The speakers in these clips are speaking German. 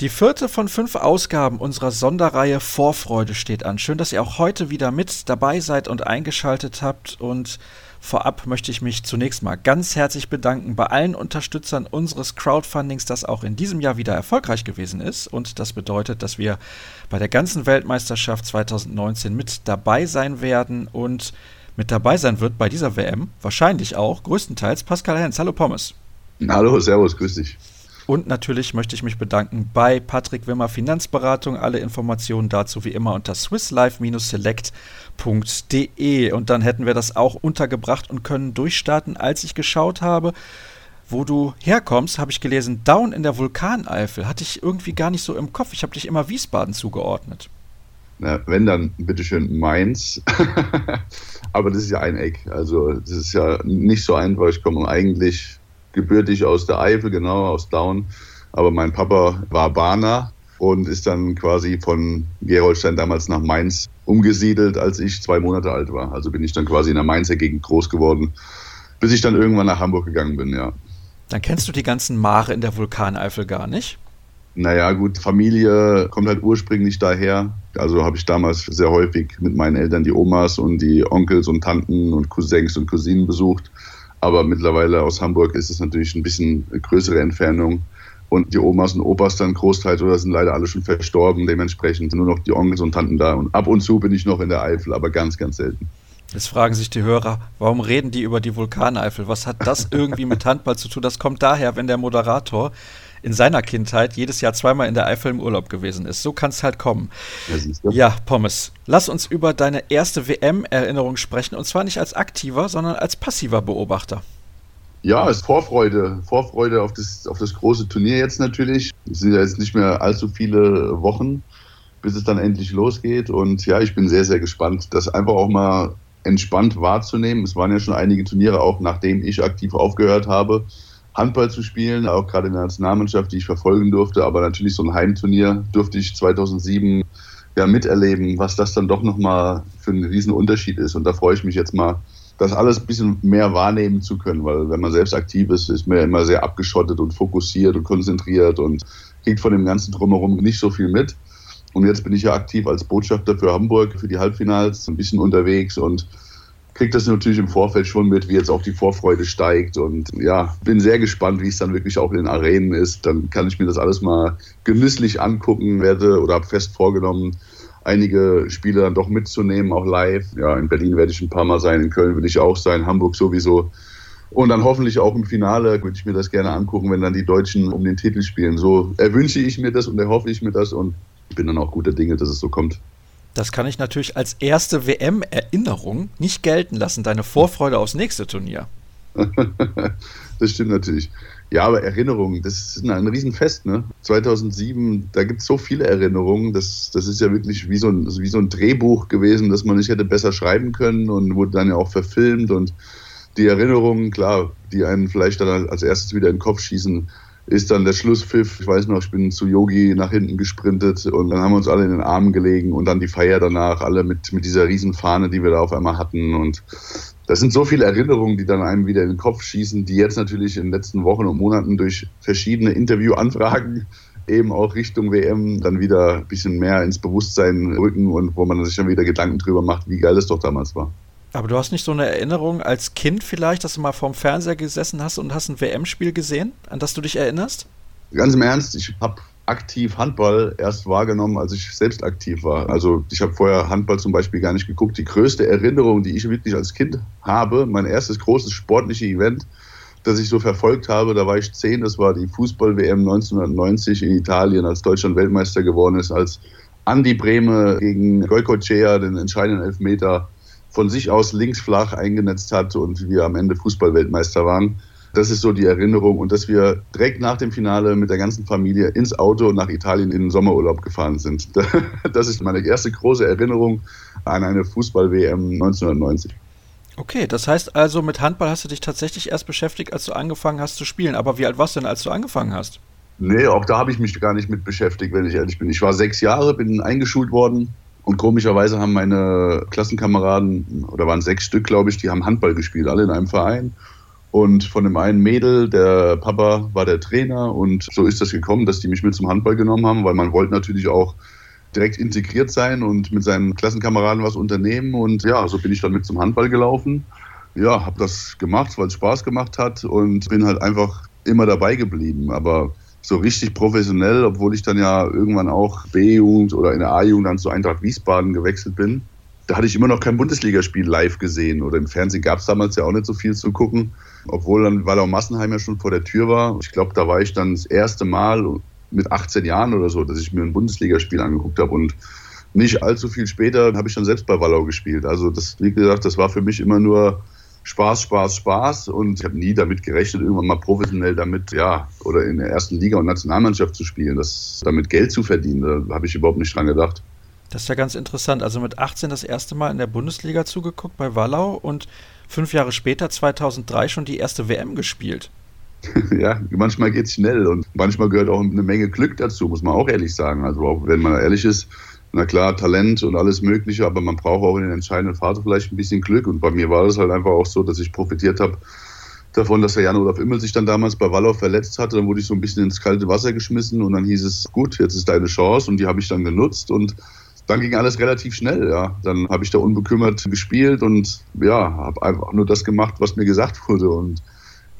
Die vierte von fünf Ausgaben unserer Sonderreihe Vorfreude steht an. Schön, dass ihr auch heute wieder mit dabei seid und eingeschaltet habt. Und vorab möchte ich mich zunächst mal ganz herzlich bedanken bei allen Unterstützern unseres Crowdfundings, das auch in diesem Jahr wieder erfolgreich gewesen ist. Und das bedeutet, dass wir bei der ganzen Weltmeisterschaft 2019 mit dabei sein werden. Und mit dabei sein wird bei dieser WM wahrscheinlich auch größtenteils Pascal Hens. Hallo Pommes. Hallo, Servus, grüß dich. Und natürlich möchte ich mich bedanken bei Patrick Wimmer Finanzberatung. Alle Informationen dazu wie immer unter swisslife-select.de. Und dann hätten wir das auch untergebracht und können durchstarten. Als ich geschaut habe, wo du herkommst, habe ich gelesen, Down in der Vulkaneifel. Hatte ich irgendwie gar nicht so im Kopf. Ich habe dich immer Wiesbaden zugeordnet. Na, wenn dann, bitteschön, Mainz. Aber das ist ja ein Eck. Also, das ist ja nicht so einfach. Ich komme eigentlich gebürtig aus der Eifel, genau, aus Daun. Aber mein Papa war Bahner und ist dann quasi von Gerolstein damals nach Mainz umgesiedelt, als ich zwei Monate alt war. Also bin ich dann quasi in der Mainzer Gegend groß geworden, bis ich dann irgendwann nach Hamburg gegangen bin, ja. Dann kennst du die ganzen Mare in der Vulkaneifel gar nicht? Naja, gut, Familie kommt halt ursprünglich daher. Also habe ich damals sehr häufig mit meinen Eltern die Omas und die Onkels und Tanten und Cousins und Cousinen besucht. Aber mittlerweile aus Hamburg ist es natürlich ein bisschen größere Entfernung. Und die Omas und Opas dann großteils oder sind leider alle schon verstorben. Dementsprechend nur noch die Onkels und Tanten da. Und ab und zu bin ich noch in der Eifel, aber ganz, ganz selten. Jetzt fragen sich die Hörer, warum reden die über die Vulkaneifel? Was hat das irgendwie mit Handball zu tun? Das kommt daher, wenn der Moderator in seiner Kindheit jedes Jahr zweimal in der Eifel im Urlaub gewesen ist. So kann es halt kommen. Ja, ja, Pommes, lass uns über deine erste WM-Erinnerung sprechen. Und zwar nicht als aktiver, sondern als passiver Beobachter. Ja, es ist Vorfreude. Vorfreude auf das, auf das große Turnier jetzt natürlich. Es sind ja jetzt nicht mehr allzu viele Wochen, bis es dann endlich losgeht. Und ja, ich bin sehr, sehr gespannt, das einfach auch mal entspannt wahrzunehmen. Es waren ja schon einige Turniere, auch nachdem ich aktiv aufgehört habe. Handball zu spielen, auch gerade in der Nationalmannschaft, die ich verfolgen durfte. Aber natürlich so ein Heimturnier durfte ich 2007 ja miterleben, was das dann doch nochmal für einen riesen Unterschied ist. Und da freue ich mich jetzt mal, das alles ein bisschen mehr wahrnehmen zu können, weil wenn man selbst aktiv ist, ist man ja immer sehr abgeschottet und fokussiert und konzentriert und kriegt von dem ganzen Drumherum nicht so viel mit. Und jetzt bin ich ja aktiv als Botschafter für Hamburg, für die Halbfinals, ein bisschen unterwegs und kriege das natürlich im Vorfeld schon mit, wie jetzt auch die Vorfreude steigt. Und ja, bin sehr gespannt, wie es dann wirklich auch in den Arenen ist. Dann kann ich mir das alles mal genüsslich angucken, werde oder habe fest vorgenommen, einige Spiele dann doch mitzunehmen, auch live. Ja, in Berlin werde ich ein paar Mal sein, in Köln will ich auch sein, Hamburg sowieso. Und dann hoffentlich auch im Finale würde ich mir das gerne angucken, wenn dann die Deutschen um den Titel spielen. So erwünsche ich mir das und erhoffe ich mir das und bin dann auch guter Dinge, dass es so kommt. Das kann ich natürlich als erste WM-Erinnerung nicht gelten lassen, deine Vorfreude aufs nächste Turnier. das stimmt natürlich. Ja, aber Erinnerungen, das ist ein, Riesenfest, ne? 2007, da gibt es so viele Erinnerungen, das, das ist ja wirklich wie so, ein, wie so ein Drehbuch gewesen, das man nicht hätte besser schreiben können und wurde dann ja auch verfilmt und die Erinnerungen, klar, die einen vielleicht dann als erstes wieder in den Kopf schießen, ist dann der Schlusspfiff. Ich weiß noch, ich bin zu Yogi nach hinten gesprintet und dann haben wir uns alle in den Armen gelegen und dann die Feier danach, alle mit, mit dieser riesen Fahne, die wir da auf einmal hatten. Und das sind so viele Erinnerungen, die dann einem wieder in den Kopf schießen, die jetzt natürlich in den letzten Wochen und Monaten durch verschiedene Interviewanfragen eben auch Richtung WM dann wieder ein bisschen mehr ins Bewusstsein rücken und wo man sich dann wieder Gedanken drüber macht, wie geil es doch damals war. Aber du hast nicht so eine Erinnerung als Kind vielleicht, dass du mal vorm Fernseher gesessen hast und hast ein WM-Spiel gesehen, an das du dich erinnerst? Ganz im Ernst, ich habe aktiv Handball erst wahrgenommen, als ich selbst aktiv war. Also ich habe vorher Handball zum Beispiel gar nicht geguckt. Die größte Erinnerung, die ich wirklich als Kind habe, mein erstes großes sportliches Event, das ich so verfolgt habe, da war ich zehn, das war die Fußball-WM 1990 in Italien, als Deutschland Weltmeister geworden ist, als Andi Brehme gegen Goikocea den entscheidenden Elfmeter von sich aus links flach eingenetzt hat und wir am Ende Fußballweltmeister waren. Das ist so die Erinnerung und dass wir direkt nach dem Finale mit der ganzen Familie ins Auto nach Italien in den Sommerurlaub gefahren sind. Das ist meine erste große Erinnerung an eine Fußball-WM 1990. Okay, das heißt also, mit Handball hast du dich tatsächlich erst beschäftigt, als du angefangen hast zu spielen. Aber wie alt warst du denn, als du angefangen hast? Nee, auch da habe ich mich gar nicht mit beschäftigt, wenn ich ehrlich bin. Ich war sechs Jahre, bin eingeschult worden und komischerweise haben meine Klassenkameraden, oder waren sechs Stück, glaube ich, die haben Handball gespielt, alle in einem Verein. Und von dem einen Mädel, der Papa war der Trainer und so ist das gekommen, dass die mich mit zum Handball genommen haben, weil man wollte natürlich auch direkt integriert sein und mit seinen Klassenkameraden was unternehmen. Und ja, so bin ich dann mit zum Handball gelaufen. Ja, habe das gemacht, weil es Spaß gemacht hat und bin halt einfach immer dabei geblieben. Aber so richtig professionell, obwohl ich dann ja irgendwann auch B-Jugend oder in der A-Jugend dann zu Eintracht Wiesbaden gewechselt bin. Da hatte ich immer noch kein Bundesligaspiel live gesehen oder im Fernsehen gab es damals ja auch nicht so viel zu gucken, obwohl dann Wallau Massenheim ja schon vor der Tür war. Ich glaube, da war ich dann das erste Mal mit 18 Jahren oder so, dass ich mir ein Bundesligaspiel angeguckt habe und nicht allzu viel später habe ich dann selbst bei Wallau gespielt. Also das, wie gesagt, das war für mich immer nur Spaß, Spaß, Spaß. Und ich habe nie damit gerechnet, irgendwann mal professionell damit, ja, oder in der ersten Liga und Nationalmannschaft zu spielen, das, damit Geld zu verdienen. Da habe ich überhaupt nicht dran gedacht. Das ist ja ganz interessant. Also mit 18 das erste Mal in der Bundesliga zugeguckt bei Wallau und fünf Jahre später, 2003, schon die erste WM gespielt. ja, manchmal geht es schnell und manchmal gehört auch eine Menge Glück dazu, muss man auch ehrlich sagen. Also auch wenn man ehrlich ist, na klar, Talent und alles Mögliche, aber man braucht auch in den entscheidenden Phasen vielleicht ein bisschen Glück. Und bei mir war es halt einfach auch so, dass ich profitiert habe davon, dass der Jan-Olaf Immel sich dann damals bei Wallau verletzt hatte. Dann wurde ich so ein bisschen ins kalte Wasser geschmissen und dann hieß es, gut, jetzt ist deine Chance und die habe ich dann genutzt und dann ging alles relativ schnell, ja. Dann habe ich da unbekümmert gespielt und ja, habe einfach nur das gemacht, was mir gesagt wurde und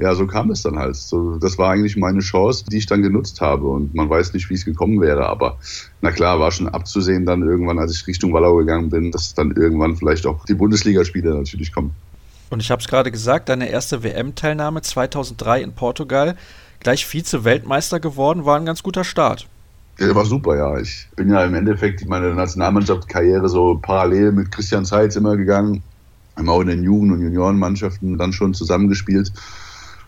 ja, so kam es dann halt. So, das war eigentlich meine Chance, die ich dann genutzt habe. Und man weiß nicht, wie es gekommen wäre. Aber na klar, war schon abzusehen dann irgendwann, als ich Richtung Wallau gegangen bin, dass dann irgendwann vielleicht auch die Bundesligaspiele natürlich kommen. Und ich habe es gerade gesagt, deine erste WM-Teilnahme 2003 in Portugal, gleich Vize-Weltmeister geworden, war ein ganz guter Start. Der war super, ja. Ich bin ja im Endeffekt meine Nationalmannschaftskarriere so parallel mit Christian Zeitz immer gegangen. Haben auch in den Jugend- und Juniorenmannschaften dann schon zusammengespielt.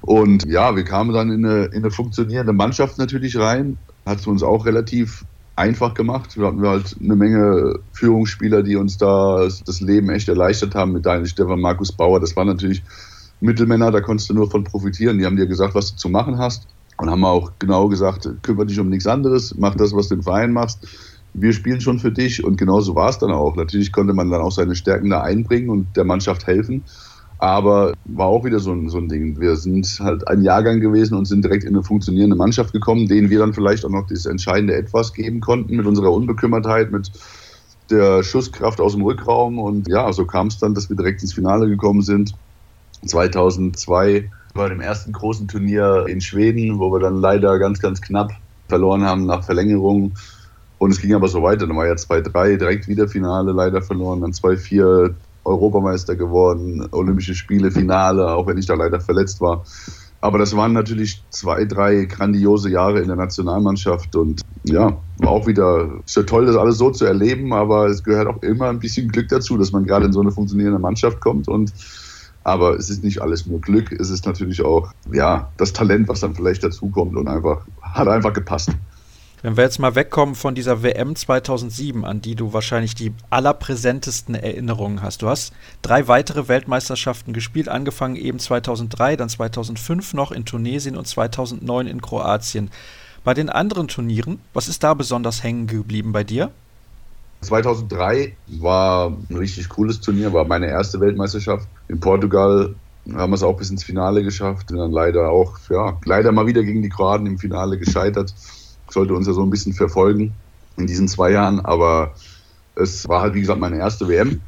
Und ja, wir kamen dann in eine, in eine funktionierende Mannschaft natürlich rein. Hat es uns auch relativ einfach gemacht. Wir hatten halt eine Menge Führungsspieler, die uns da das Leben echt erleichtert haben. Mit Daniel Stefan, Markus Bauer. Das waren natürlich Mittelmänner, da konntest du nur von profitieren. Die haben dir gesagt, was du zu machen hast. Und haben auch genau gesagt, kümmere dich um nichts anderes, mach das, was du im Verein machst. Wir spielen schon für dich und genauso war es dann auch. Natürlich konnte man dann auch seine Stärken da einbringen und der Mannschaft helfen. Aber war auch wieder so ein, so ein Ding. Wir sind halt ein Jahrgang gewesen und sind direkt in eine funktionierende Mannschaft gekommen, denen wir dann vielleicht auch noch das entscheidende Etwas geben konnten mit unserer Unbekümmertheit, mit der Schusskraft aus dem Rückraum. Und ja, so kam es dann, dass wir direkt ins Finale gekommen sind. 2002 bei dem ersten großen Turnier in Schweden, wo wir dann leider ganz, ganz knapp verloren haben nach Verlängerung. Und es ging aber so weiter. Dann war ja 2-3 direkt wieder Finale leider verloren, dann 2-4 Europameister geworden, Olympische Spiele, Finale, auch wenn ich da leider verletzt war. Aber das waren natürlich zwei, drei grandiose Jahre in der Nationalmannschaft und ja, war auch wieder ist toll, das alles so zu erleben, aber es gehört auch immer ein bisschen Glück dazu, dass man gerade in so eine funktionierende Mannschaft kommt und aber es ist nicht alles nur Glück, es ist natürlich auch ja das Talent, was dann vielleicht dazukommt und einfach hat einfach gepasst. Wenn wir jetzt mal wegkommen von dieser WM 2007, an die du wahrscheinlich die allerpräsentesten Erinnerungen hast. Du hast drei weitere Weltmeisterschaften gespielt, angefangen eben 2003, dann 2005 noch in Tunesien und 2009 in Kroatien. Bei den anderen Turnieren, was ist da besonders hängen geblieben bei dir? 2003 war ein richtig cooles Turnier, war meine erste Weltmeisterschaft in Portugal. Haben wir es auch bis ins Finale geschafft, und dann leider auch, ja, leider mal wieder gegen die Kroaten im Finale gescheitert sollte uns ja so ein bisschen verfolgen in diesen zwei Jahren. Aber es war halt, wie gesagt, meine erste WM.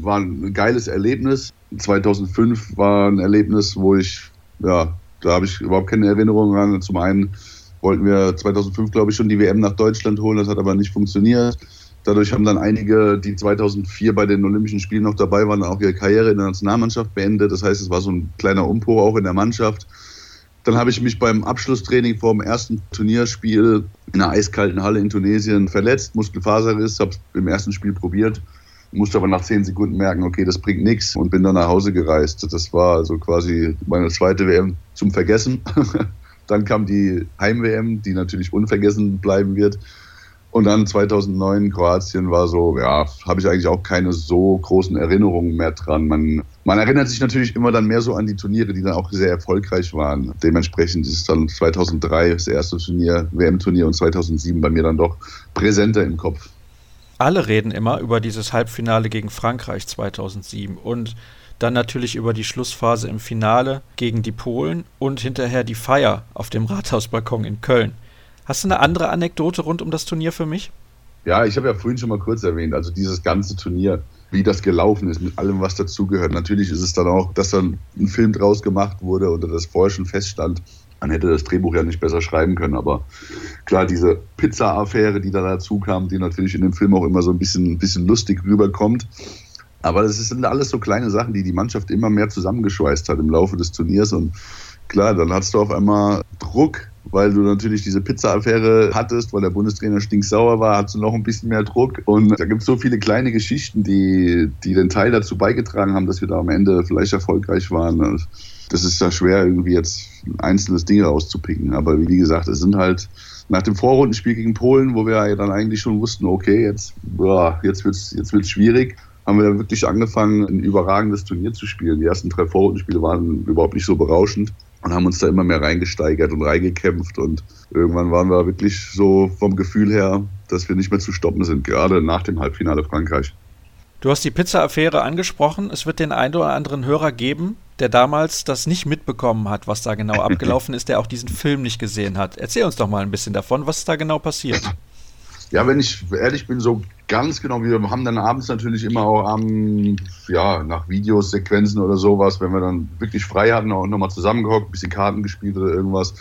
War ein geiles Erlebnis. 2005 war ein Erlebnis, wo ich, ja, da habe ich überhaupt keine Erinnerungen dran. Zum einen wollten wir 2005, glaube ich, schon die WM nach Deutschland holen. Das hat aber nicht funktioniert. Dadurch haben dann einige, die 2004 bei den Olympischen Spielen noch dabei waren, auch ihre Karriere in der Nationalmannschaft beendet. Das heißt, es war so ein kleiner Umbruch auch in der Mannschaft. Dann habe ich mich beim Abschlusstraining vor dem ersten Turnierspiel in einer eiskalten Halle in Tunesien verletzt, Muskelfaserriss, habe es im ersten Spiel probiert, musste aber nach zehn Sekunden merken, okay, das bringt nichts und bin dann nach Hause gereist. Das war also quasi meine zweite WM zum Vergessen. dann kam die Heim-WM, die natürlich unvergessen bleiben wird. Und dann 2009 Kroatien war so, ja, habe ich eigentlich auch keine so großen Erinnerungen mehr dran. Man, man erinnert sich natürlich immer dann mehr so an die Turniere, die dann auch sehr erfolgreich waren. Dementsprechend ist dann 2003 das erste Turnier, WM-Turnier und 2007 bei mir dann doch präsenter im Kopf. Alle reden immer über dieses Halbfinale gegen Frankreich 2007 und dann natürlich über die Schlussphase im Finale gegen die Polen und hinterher die Feier auf dem Rathausbalkon in Köln. Hast du eine andere Anekdote rund um das Turnier für mich? Ja, ich habe ja vorhin schon mal kurz erwähnt, also dieses ganze Turnier, wie das gelaufen ist, mit allem, was dazugehört. Natürlich ist es dann auch, dass dann ein Film draus gemacht wurde oder das vorher schon feststand. Man hätte das Drehbuch ja nicht besser schreiben können, aber klar, diese Pizza-Affäre, die da dazu kam, die natürlich in dem Film auch immer so ein bisschen, ein bisschen lustig rüberkommt. Aber das sind alles so kleine Sachen, die die Mannschaft immer mehr zusammengeschweißt hat im Laufe des Turniers. Und klar, dann hast du auf einmal Druck, weil du natürlich diese Pizza-Affäre hattest, weil der Bundestrainer stinksauer war, hast du noch ein bisschen mehr Druck. Und da gibt es so viele kleine Geschichten, die, die den Teil dazu beigetragen haben, dass wir da am Ende vielleicht erfolgreich waren. Das ist ja schwer, irgendwie jetzt ein einzelnes Ding rauszupicken. Aber wie gesagt, es sind halt nach dem Vorrundenspiel gegen Polen, wo wir ja dann eigentlich schon wussten, okay, jetzt, boah, jetzt wird es jetzt wird's schwierig haben wir wirklich angefangen, ein überragendes Turnier zu spielen. Die ersten drei Vorrundenspiele waren überhaupt nicht so berauschend und haben uns da immer mehr reingesteigert und reingekämpft und irgendwann waren wir wirklich so vom Gefühl her, dass wir nicht mehr zu stoppen sind, gerade nach dem Halbfinale Frankreich. Du hast die Pizza-Affäre angesprochen. Es wird den einen oder anderen Hörer geben, der damals das nicht mitbekommen hat, was da genau abgelaufen ist, der auch diesen Film nicht gesehen hat. Erzähl uns doch mal ein bisschen davon, was da genau passiert. Ja, wenn ich ehrlich bin, so ganz genau. Wir haben dann abends natürlich immer auch am, ja, nach Videosequenzen oder sowas, wenn wir dann wirklich frei hatten, auch nochmal zusammengehockt, ein bisschen Karten gespielt oder irgendwas.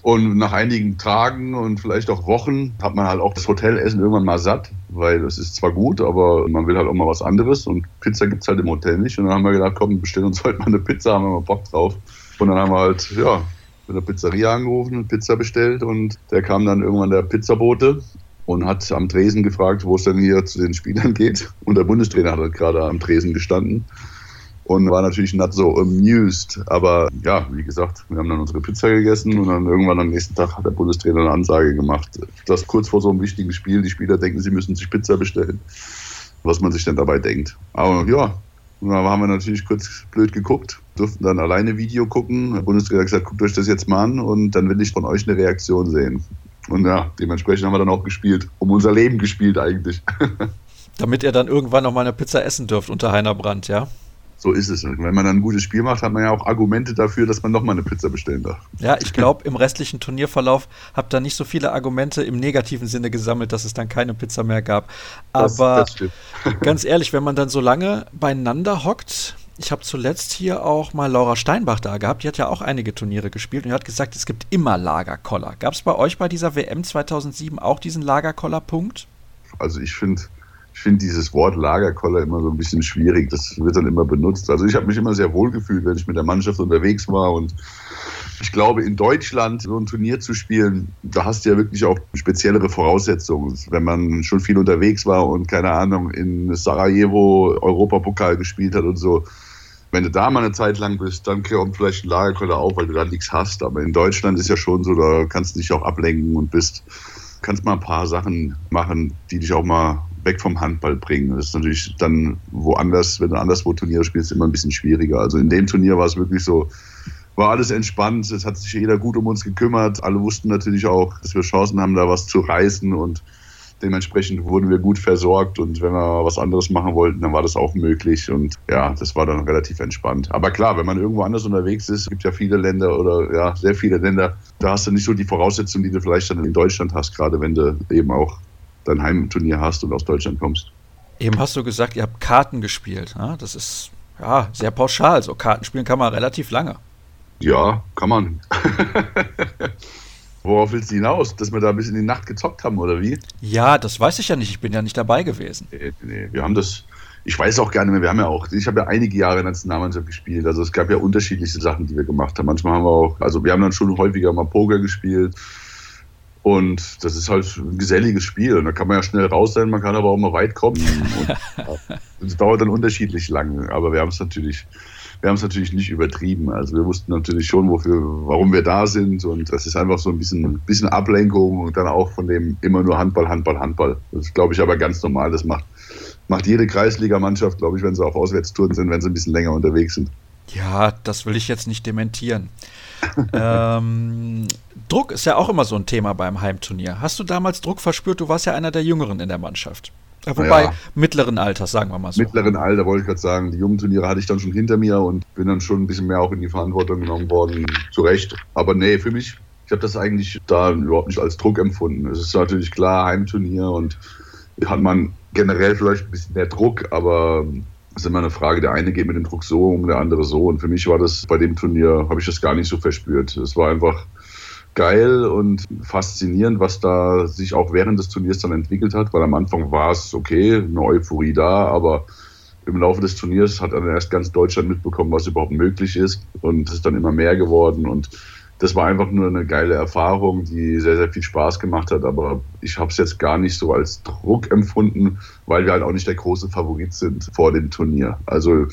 Und nach einigen Tagen und vielleicht auch Wochen hat man halt auch das Hotelessen irgendwann mal satt, weil es ist zwar gut, aber man will halt auch mal was anderes und Pizza gibt es halt im Hotel nicht. Und dann haben wir gedacht, komm, bestellen uns heute mal eine Pizza, haben wir mal Bock drauf. Und dann haben wir halt, ja, mit der Pizzeria angerufen, Pizza bestellt und der kam dann irgendwann der Pizzabote und hat am Tresen gefragt, wo es denn hier zu den Spielern geht. Und der Bundestrainer hat halt gerade am Tresen gestanden und war natürlich not so amused. Aber ja, wie gesagt, wir haben dann unsere Pizza gegessen und dann irgendwann am nächsten Tag hat der Bundestrainer eine Ansage gemacht, dass kurz vor so einem wichtigen Spiel die Spieler denken, sie müssen sich Pizza bestellen. Was man sich denn dabei denkt. Aber ja, da haben wir natürlich kurz blöd geguckt, durften dann alleine Video gucken. Der Bundestrainer hat gesagt, guckt euch das jetzt mal an und dann will ich von euch eine Reaktion sehen. Und ja, dementsprechend haben wir dann auch gespielt. Um unser Leben gespielt eigentlich. Damit ihr dann irgendwann noch mal eine Pizza essen dürft unter Heiner Brandt, ja? So ist es. Und wenn man dann ein gutes Spiel macht, hat man ja auch Argumente dafür, dass man nochmal eine Pizza bestellen darf. Ja, ich glaube, im restlichen Turnierverlauf habt ihr nicht so viele Argumente im negativen Sinne gesammelt, dass es dann keine Pizza mehr gab. Aber das, das ganz ehrlich, wenn man dann so lange beieinander hockt, ich habe zuletzt hier auch mal Laura Steinbach da gehabt. Die hat ja auch einige Turniere gespielt und hat gesagt, es gibt immer Lagerkoller. Gab es bei euch bei dieser WM 2007 auch diesen Lagerkoller-Punkt? Also ich finde ich finde dieses Wort Lagerkoller immer so ein bisschen schwierig. Das wird dann immer benutzt. Also ich habe mich immer sehr wohl gefühlt, wenn ich mit der Mannschaft unterwegs war und ich glaube, in Deutschland so ein Turnier zu spielen, da hast du ja wirklich auch speziellere Voraussetzungen. Wenn man schon viel unterwegs war und keine Ahnung in Sarajevo Europapokal gespielt hat und so, wenn du da mal eine Zeit lang bist, dann kommt vielleicht ein Lagerkoller auf, weil du da nichts hast. Aber in Deutschland ist ja schon so, da kannst du dich auch ablenken und bist, kannst mal ein paar Sachen machen, die dich auch mal weg vom Handball bringen. Das ist natürlich dann woanders, wenn du anderswo Turniere spielst, immer ein bisschen schwieriger. Also in dem Turnier war es wirklich so, war alles entspannt, es hat sich jeder gut um uns gekümmert. Alle wussten natürlich auch, dass wir Chancen haben, da was zu reißen und Dementsprechend wurden wir gut versorgt und wenn wir was anderes machen wollten, dann war das auch möglich und ja, das war dann relativ entspannt. Aber klar, wenn man irgendwo anders unterwegs ist, gibt ja viele Länder oder ja, sehr viele Länder, da hast du nicht so die Voraussetzungen, die du vielleicht dann in Deutschland hast, gerade wenn du eben auch dein Heimturnier hast und aus Deutschland kommst. Eben hast du gesagt, ihr habt Karten gespielt. Ja? Das ist ja sehr pauschal. So Karten spielen kann man relativ lange. Ja, kann man. Worauf willst du hinaus? Dass wir da ein bisschen in die Nacht gezockt haben, oder wie? Ja, das weiß ich ja nicht. Ich bin ja nicht dabei gewesen. Nee, nee, wir haben das. Ich weiß auch gar nicht mehr, wir haben ja auch, ich habe ja einige Jahre in der Nationalmannschaft gespielt, also es gab ja unterschiedlichste Sachen, die wir gemacht haben. Manchmal haben wir auch, also wir haben dann schon häufiger mal Poker gespielt und das ist halt ein geselliges Spiel und da kann man ja schnell raus sein, man kann aber auch mal weit kommen und es dauert dann unterschiedlich lang, aber wir haben es natürlich wir haben es natürlich nicht übertrieben. Also wir wussten natürlich schon, wofür, warum wir da sind. Und das ist einfach so ein bisschen, bisschen Ablenkung und dann auch von dem immer nur Handball, Handball, Handball. Das ist, glaube ich, aber ganz normal. Das macht, macht jede Kreisligamannschaft, glaube ich, wenn sie auf Auswärtstouren sind, wenn sie ein bisschen länger unterwegs sind. Ja, das will ich jetzt nicht dementieren. ähm, Druck ist ja auch immer so ein Thema beim Heimturnier. Hast du damals Druck verspürt? Du warst ja einer der Jüngeren in der Mannschaft. Wobei, ja. mittleren Alters, sagen wir mal so. Mittleren Alter, wollte ich gerade sagen. Die jungen Turniere hatte ich dann schon hinter mir und bin dann schon ein bisschen mehr auch in die Verantwortung genommen worden. Zu Recht. Aber nee, für mich, ich habe das eigentlich da überhaupt nicht als Druck empfunden. Es ist natürlich klar, Heimturnier und hat man generell vielleicht ein bisschen mehr Druck, aber es ist immer eine Frage, der eine geht mit dem Druck so um, der andere so. Und für mich war das bei dem Turnier, habe ich das gar nicht so verspürt. Es war einfach geil und faszinierend, was da sich auch während des Turniers dann entwickelt hat, weil am Anfang war es okay, eine Euphorie da, aber im Laufe des Turniers hat dann erst ganz Deutschland mitbekommen, was überhaupt möglich ist und es ist dann immer mehr geworden und das war einfach nur eine geile Erfahrung, die sehr, sehr viel Spaß gemacht hat. Aber ich habe es jetzt gar nicht so als Druck empfunden, weil wir halt auch nicht der große Favorit sind vor dem Turnier. Also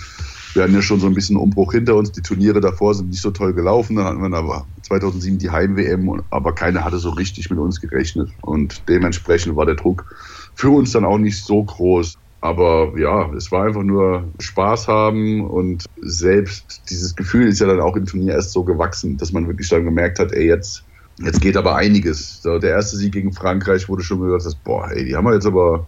wir hatten ja schon so ein bisschen Umbruch hinter uns. Die Turniere davor sind nicht so toll gelaufen. Dann hatten wir aber 2007 die Heim-WM, aber keiner hatte so richtig mit uns gerechnet. Und dementsprechend war der Druck für uns dann auch nicht so groß. Aber ja, es war einfach nur Spaß haben und selbst dieses Gefühl ist ja dann auch im Turnier erst so gewachsen, dass man wirklich dann gemerkt hat, ey, jetzt, jetzt geht aber einiges. So, der erste Sieg gegen Frankreich wurde schon gesagt, dass, boah, ey, die haben wir jetzt aber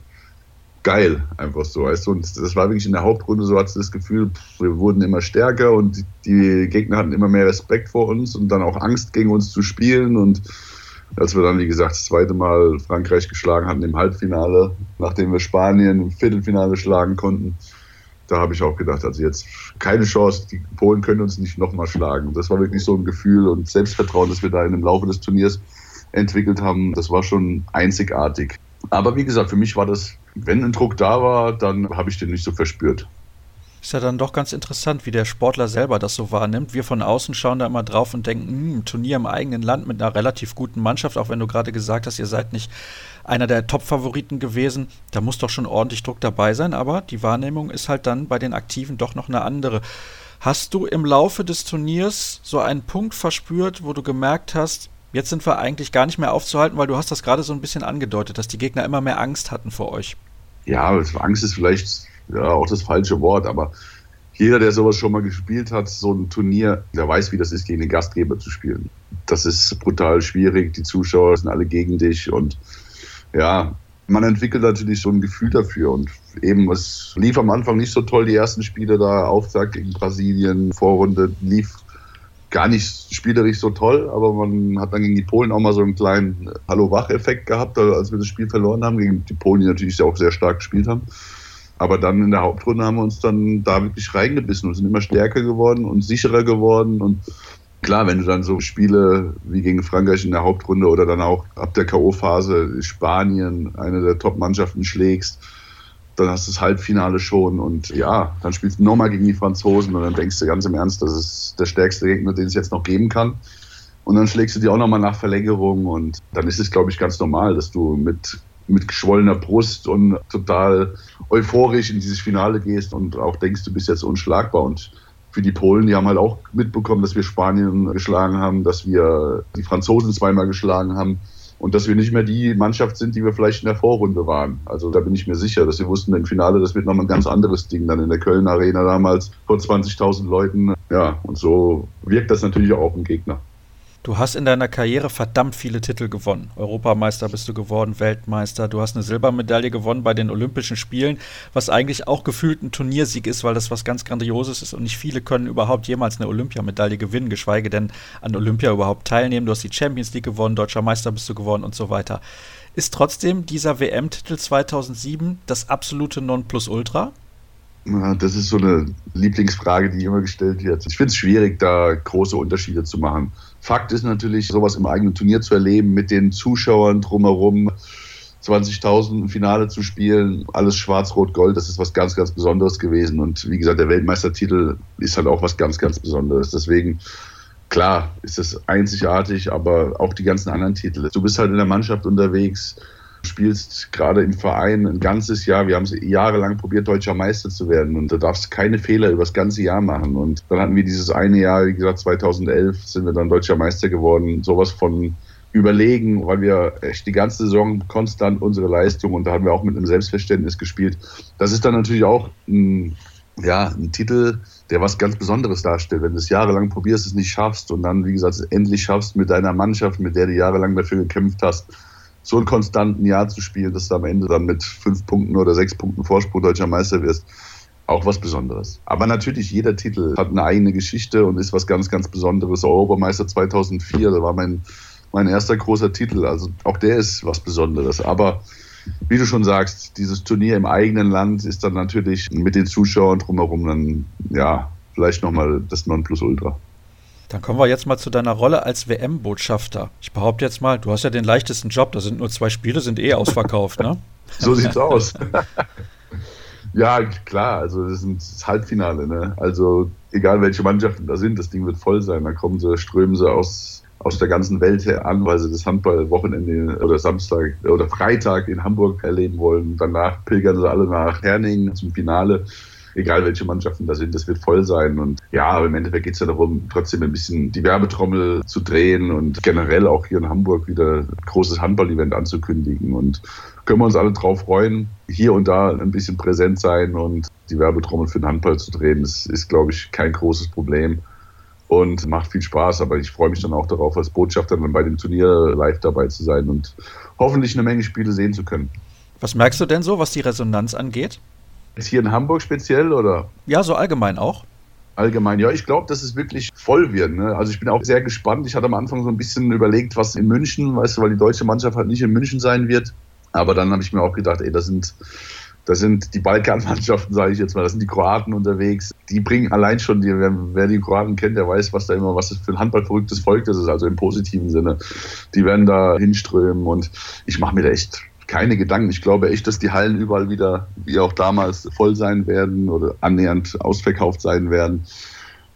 geil, einfach so, weißt du. Und das war wirklich in der Hauptrunde so, hat das Gefühl, wir wurden immer stärker und die Gegner hatten immer mehr Respekt vor uns und dann auch Angst gegen uns zu spielen und als wir dann, wie gesagt, das zweite Mal Frankreich geschlagen hatten im Halbfinale, nachdem wir Spanien im Viertelfinale schlagen konnten, da habe ich auch gedacht, also jetzt keine Chance, die Polen können uns nicht nochmal schlagen. Das war wirklich so ein Gefühl und Selbstvertrauen, das wir da im Laufe des Turniers entwickelt haben, das war schon einzigartig. Aber wie gesagt, für mich war das, wenn ein Druck da war, dann habe ich den nicht so verspürt. Ist ja dann doch ganz interessant, wie der Sportler selber das so wahrnimmt. Wir von außen schauen da immer drauf und denken, hm, Turnier im eigenen Land mit einer relativ guten Mannschaft, auch wenn du gerade gesagt hast, ihr seid nicht einer der Top-Favoriten gewesen. Da muss doch schon ordentlich Druck dabei sein, aber die Wahrnehmung ist halt dann bei den Aktiven doch noch eine andere. Hast du im Laufe des Turniers so einen Punkt verspürt, wo du gemerkt hast, jetzt sind wir eigentlich gar nicht mehr aufzuhalten, weil du hast das gerade so ein bisschen angedeutet, dass die Gegner immer mehr Angst hatten vor euch? Ja, Angst ist vielleicht ja, auch das falsche Wort, aber jeder, der sowas schon mal gespielt hat, so ein Turnier, der weiß, wie das ist, gegen den Gastgeber zu spielen. Das ist brutal schwierig. Die Zuschauer sind alle gegen dich und ja, man entwickelt natürlich so ein Gefühl dafür und eben, es lief am Anfang nicht so toll, die ersten Spiele da, Auftakt gegen Brasilien, Vorrunde lief gar nicht spielerisch so toll, aber man hat dann gegen die Polen auch mal so einen kleinen Hallo-Wach-Effekt gehabt, als wir das Spiel verloren haben, gegen die Polen, die natürlich auch sehr stark gespielt haben. Aber dann in der Hauptrunde haben wir uns dann da wirklich reingebissen und sind immer stärker geworden und sicherer geworden. Und klar, wenn du dann so Spiele wie gegen Frankreich in der Hauptrunde oder dann auch ab der K.O.-Phase Spanien, eine der Top-Mannschaften schlägst, dann hast du das Halbfinale schon und ja, dann spielst du nochmal gegen die Franzosen und dann denkst du ganz im Ernst, das ist der stärkste Gegner, den es jetzt noch geben kann. Und dann schlägst du die auch nochmal nach Verlängerung und dann ist es, glaube ich, ganz normal, dass du mit mit geschwollener Brust und total euphorisch in dieses Finale gehst und auch denkst, du bist jetzt unschlagbar. Und für die Polen, die haben halt auch mitbekommen, dass wir Spanien geschlagen haben, dass wir die Franzosen zweimal geschlagen haben und dass wir nicht mehr die Mannschaft sind, die wir vielleicht in der Vorrunde waren. Also da bin ich mir sicher, dass wir wussten, im Finale, das wird nochmal ein ganz anderes Ding dann in der Köln Arena damals vor 20.000 Leuten. Ja, und so wirkt das natürlich auch auf den Gegner. Du hast in deiner Karriere verdammt viele Titel gewonnen. Europameister bist du geworden, Weltmeister. Du hast eine Silbermedaille gewonnen bei den Olympischen Spielen, was eigentlich auch gefühlt ein Turniersieg ist, weil das was ganz Grandioses ist und nicht viele können überhaupt jemals eine Olympiamedaille gewinnen, geschweige denn an Olympia überhaupt teilnehmen. Du hast die Champions League gewonnen, deutscher Meister bist du geworden und so weiter. Ist trotzdem dieser WM-Titel 2007 das absolute Nonplusultra? Das ist so eine Lieblingsfrage, die immer gestellt wird. Ich finde es schwierig, da große Unterschiede zu machen. Fakt ist natürlich, sowas im eigenen Turnier zu erleben, mit den Zuschauern drumherum, 20.000 im Finale zu spielen, alles schwarz-rot-gold, das ist was ganz, ganz Besonderes gewesen. Und wie gesagt, der Weltmeistertitel ist halt auch was ganz, ganz Besonderes. Deswegen, klar, ist es einzigartig, aber auch die ganzen anderen Titel. Du bist halt in der Mannschaft unterwegs, spielst gerade im Verein ein ganzes Jahr. Wir haben es jahrelang probiert, deutscher Meister zu werden und du darfst keine Fehler über das ganze Jahr machen. Und dann hatten wir dieses eine Jahr, wie gesagt, 2011 sind wir dann deutscher Meister geworden. Sowas von überlegen, weil wir echt die ganze Saison konstant unsere Leistung und da haben wir auch mit einem Selbstverständnis gespielt. Das ist dann natürlich auch ein ja, ein Titel, der was ganz Besonderes darstellt. Wenn du es jahrelang probierst, es nicht schaffst und dann, wie gesagt, es endlich schaffst mit deiner Mannschaft, mit der du jahrelang dafür gekämpft hast, so ein konstanten Jahr zu spielen, dass du am Ende dann mit fünf Punkten oder sechs Punkten Vorspruch deutscher Meister wirst, auch was Besonderes. Aber natürlich, jeder Titel hat eine eigene Geschichte und ist was ganz, ganz Besonderes. Europameister 2004, da war mein, mein erster großer Titel. Also auch der ist was Besonderes. Aber wie du schon sagst, dieses Turnier im eigenen Land ist dann natürlich mit den Zuschauern drumherum dann, ja, vielleicht nochmal das Nonplusultra. Dann kommen wir jetzt mal zu deiner Rolle als WM-Botschafter. Ich behaupte jetzt mal, du hast ja den leichtesten Job, da sind nur zwei Spiele, sind eh ausverkauft, ne? so sieht's aus. ja, klar, also das ist das Halbfinale, ne? Also egal welche Mannschaften da sind, das Ding wird voll sein. Da kommen sie, strömen sie aus, aus der ganzen Welt her an, weil sie das Handballwochenende oder Samstag oder Freitag in Hamburg erleben wollen. Danach pilgern sie alle nach Herning zum Finale egal welche Mannschaften da sind, das wird voll sein. Und ja, aber im Endeffekt geht es ja darum, trotzdem ein bisschen die Werbetrommel zu drehen und generell auch hier in Hamburg wieder ein großes Handball-Event anzukündigen. Und können wir uns alle drauf freuen, hier und da ein bisschen präsent sein und die Werbetrommel für den Handball zu drehen. Das ist, glaube ich, kein großes Problem und macht viel Spaß. Aber ich freue mich dann auch darauf, als Botschafter dann bei dem Turnier live dabei zu sein und hoffentlich eine Menge Spiele sehen zu können. Was merkst du denn so, was die Resonanz angeht? Jetzt hier in Hamburg speziell oder? Ja, so allgemein auch. Allgemein, ja, ich glaube, dass es wirklich voll wird. Ne? Also ich bin auch sehr gespannt. Ich hatte am Anfang so ein bisschen überlegt, was in München, weißt du, weil die deutsche Mannschaft halt nicht in München sein wird. Aber dann habe ich mir auch gedacht, ey, das sind, das sind die Balkanmannschaften, sage ich jetzt mal, das sind die Kroaten unterwegs. Die bringen allein schon, die, wer, wer, die Kroaten kennt, der weiß, was da immer, was das für ein handballverrücktes Volk das ist, also im positiven Sinne. Die werden da hinströmen und ich mache mir da echt keine Gedanken. Ich glaube echt, dass die Hallen überall wieder, wie auch damals, voll sein werden oder annähernd ausverkauft sein werden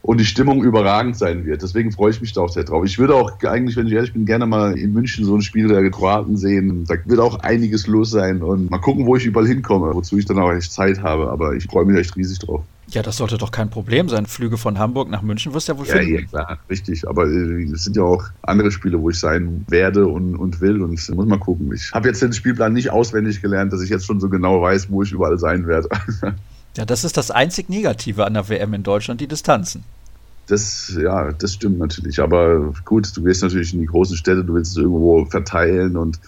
und die Stimmung überragend sein wird. Deswegen freue ich mich da auch sehr drauf. Ich würde auch eigentlich, wenn ich ehrlich bin, gerne mal in München so ein Spiel der Kroaten sehen. Da wird auch einiges los sein und mal gucken, wo ich überall hinkomme, wozu ich dann auch echt Zeit habe. Aber ich freue mich echt riesig drauf. Ja, das sollte doch kein Problem sein. Flüge von Hamburg nach München wirst du ja wohl ja, finden. Ja, klar, richtig. Aber äh, es sind ja auch andere Spiele, wo ich sein werde und, und will. Und muss mal gucken. Ich habe jetzt den Spielplan nicht auswendig gelernt, dass ich jetzt schon so genau weiß, wo ich überall sein werde. ja, das ist das einzig Negative an der WM in Deutschland, die Distanzen. Das, ja, das stimmt natürlich. Aber gut, du gehst natürlich in die großen Städte, du willst es irgendwo verteilen und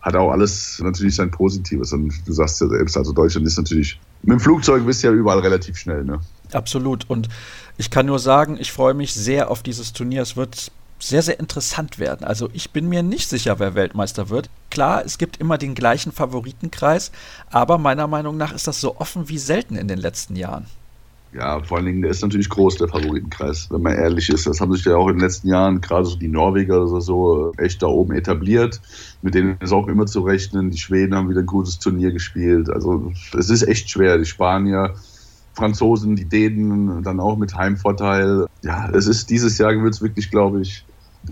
hat auch alles natürlich sein Positives. Und du sagst ja selbst, also Deutschland ist natürlich, mit dem Flugzeug bist du ja überall relativ schnell, ne? Absolut. Und ich kann nur sagen, ich freue mich sehr auf dieses Turnier. Es wird sehr, sehr interessant werden. Also ich bin mir nicht sicher, wer Weltmeister wird. Klar, es gibt immer den gleichen Favoritenkreis, aber meiner Meinung nach ist das so offen wie selten in den letzten Jahren. Ja, vor allen Dingen, der ist natürlich groß, der Favoritenkreis, wenn man ehrlich ist. Das haben sich ja auch in den letzten Jahren, gerade so die Norweger oder so, echt da oben etabliert. Mit denen ist auch immer zu rechnen. Die Schweden haben wieder ein gutes Turnier gespielt. Also es ist echt schwer. Die Spanier, Franzosen, die Dänen, dann auch mit Heimvorteil. Ja, es ist dieses Jahr wird es wirklich, glaube ich,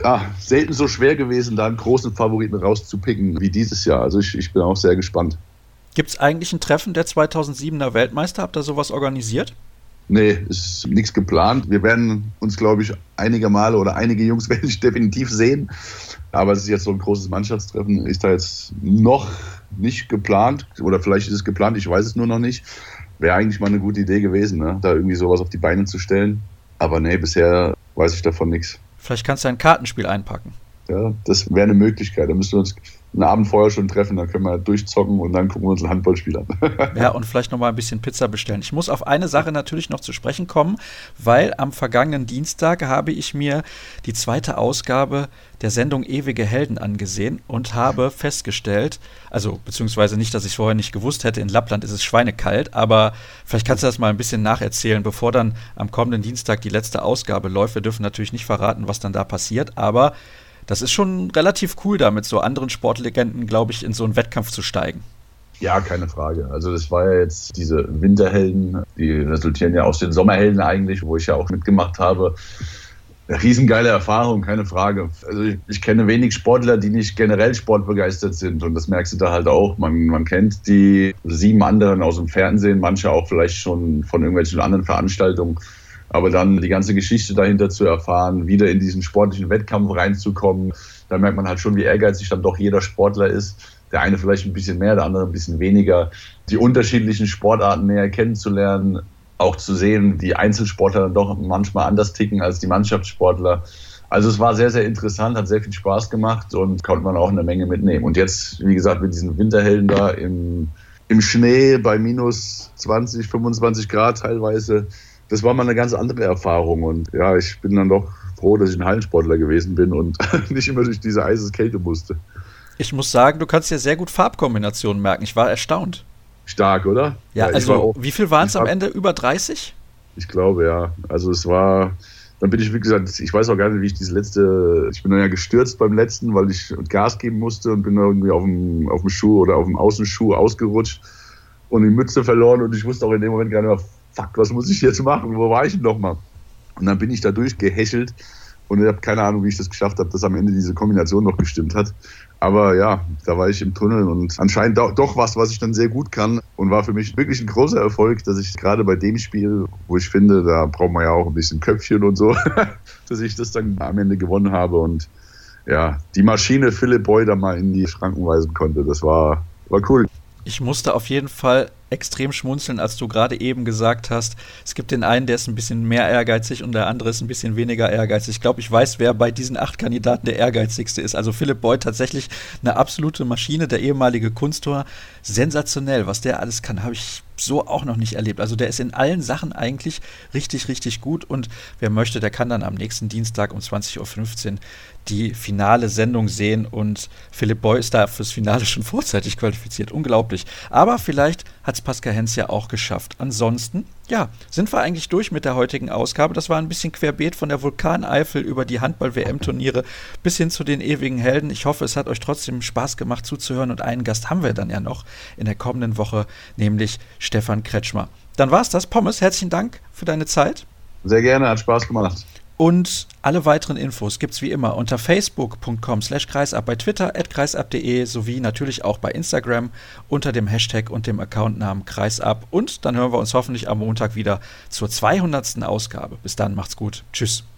ja, selten so schwer gewesen, da einen großen Favoriten rauszupicken wie dieses Jahr. Also ich, ich bin auch sehr gespannt. Gibt es eigentlich ein Treffen der 2007er Weltmeister? Habt ihr sowas organisiert? Nee, ist nichts geplant. Wir werden uns, glaube ich, einige Male oder einige Jungs werde ich definitiv sehen. Aber es ist jetzt so ein großes Mannschaftstreffen, ist da jetzt noch nicht geplant. Oder vielleicht ist es geplant, ich weiß es nur noch nicht. Wäre eigentlich mal eine gute Idee gewesen, ne? da irgendwie sowas auf die Beine zu stellen. Aber nee, bisher weiß ich davon nichts. Vielleicht kannst du ein Kartenspiel einpacken. Ja, das wäre eine Möglichkeit. Da müssen wir uns einen Abend vorher schon treffen, dann können wir durchzocken und dann gucken wir uns ein Handballspiel an. ja, und vielleicht noch mal ein bisschen Pizza bestellen. Ich muss auf eine Sache natürlich noch zu sprechen kommen, weil am vergangenen Dienstag habe ich mir die zweite Ausgabe der Sendung Ewige Helden angesehen und habe festgestellt, also beziehungsweise nicht, dass ich es vorher nicht gewusst hätte, in Lappland ist es schweinekalt, aber vielleicht kannst du das mal ein bisschen nacherzählen, bevor dann am kommenden Dienstag die letzte Ausgabe läuft. Wir dürfen natürlich nicht verraten, was dann da passiert, aber das ist schon relativ cool, da mit so anderen Sportlegenden, glaube ich, in so einen Wettkampf zu steigen. Ja, keine Frage. Also das war ja jetzt diese Winterhelden, die resultieren ja aus den Sommerhelden eigentlich, wo ich ja auch mitgemacht habe. Riesengeile Erfahrung, keine Frage. Also ich, ich, kenne wenig Sportler, die nicht generell sportbegeistert sind. Und das merkst du da halt auch. Man, man kennt die sieben anderen aus dem Fernsehen, manche auch vielleicht schon von irgendwelchen anderen Veranstaltungen. Aber dann die ganze Geschichte dahinter zu erfahren, wieder in diesen sportlichen Wettkampf reinzukommen, da merkt man halt schon, wie ehrgeizig dann doch jeder Sportler ist. Der eine vielleicht ein bisschen mehr, der andere ein bisschen weniger. Die unterschiedlichen Sportarten näher kennenzulernen, auch zu sehen, die Einzelsportler dann doch manchmal anders ticken als die Mannschaftssportler. Also es war sehr, sehr interessant, hat sehr viel Spaß gemacht und konnte man auch eine Menge mitnehmen. Und jetzt, wie gesagt, mit diesen Winterhelden da im, im Schnee bei minus 20, 25 Grad teilweise, das war mal eine ganz andere Erfahrung. Und ja, ich bin dann doch froh, dass ich ein Hallensportler gewesen bin und nicht immer durch diese eises Kälte musste. Ich muss sagen, du kannst ja sehr gut Farbkombinationen merken. Ich war erstaunt. Stark, oder? Ja, ja also auch, wie viel waren es am Ende? Über 30? Ich glaube, ja. Also es war, dann bin ich, wie gesagt, ich weiß auch gar nicht, wie ich diese letzte, ich bin dann ja gestürzt beim letzten, weil ich Gas geben musste und bin irgendwie auf dem, auf dem Schuh oder auf dem Außenschuh ausgerutscht und die Mütze verloren und ich wusste auch in dem Moment gar nicht mehr, fuck, was muss ich jetzt machen? Wo war ich denn nochmal? Und dann bin ich da durchgehechelt und ich habe keine Ahnung, wie ich das geschafft habe, dass am Ende diese Kombination noch gestimmt hat. Aber ja, da war ich im Tunnel und anscheinend doch was, was ich dann sehr gut kann und war für mich wirklich ein großer Erfolg, dass ich gerade bei dem Spiel, wo ich finde, da braucht man ja auch ein bisschen Köpfchen und so, dass ich das dann am Ende gewonnen habe und ja, die Maschine Philipp Boy da mal in die Schranken weisen konnte. Das war, war cool. Ich musste auf jeden Fall extrem schmunzeln, als du gerade eben gesagt hast, es gibt den einen, der ist ein bisschen mehr ehrgeizig und der andere ist ein bisschen weniger ehrgeizig. Ich glaube, ich weiß, wer bei diesen acht Kandidaten der ehrgeizigste ist. Also Philipp Boyd tatsächlich eine absolute Maschine, der ehemalige Kunsttor. Sensationell, was der alles kann, habe ich so auch noch nicht erlebt. Also der ist in allen Sachen eigentlich richtig, richtig gut und wer möchte, der kann dann am nächsten Dienstag um 20.15 Uhr die finale Sendung sehen und Philipp Boy ist da fürs Finale schon vorzeitig qualifiziert. Unglaublich. Aber vielleicht hat es Pascal Hens ja auch geschafft. Ansonsten, ja, sind wir eigentlich durch mit der heutigen Ausgabe. Das war ein bisschen querbeet von der Vulkaneifel über die Handball-WM-Turniere bis hin zu den ewigen Helden. Ich hoffe, es hat euch trotzdem Spaß gemacht zuzuhören und einen Gast haben wir dann ja noch in der kommenden Woche, nämlich Stefan Kretschmer. Dann war es das. Pommes, herzlichen Dank für deine Zeit. Sehr gerne, hat Spaß gemacht. Und alle weiteren Infos gibt es wie immer unter facebook.com slash kreisab, bei Twitter at kreisab.de sowie natürlich auch bei Instagram unter dem Hashtag und dem Accountnamen kreisab. Und dann hören wir uns hoffentlich am Montag wieder zur 200. Ausgabe. Bis dann, macht's gut. Tschüss.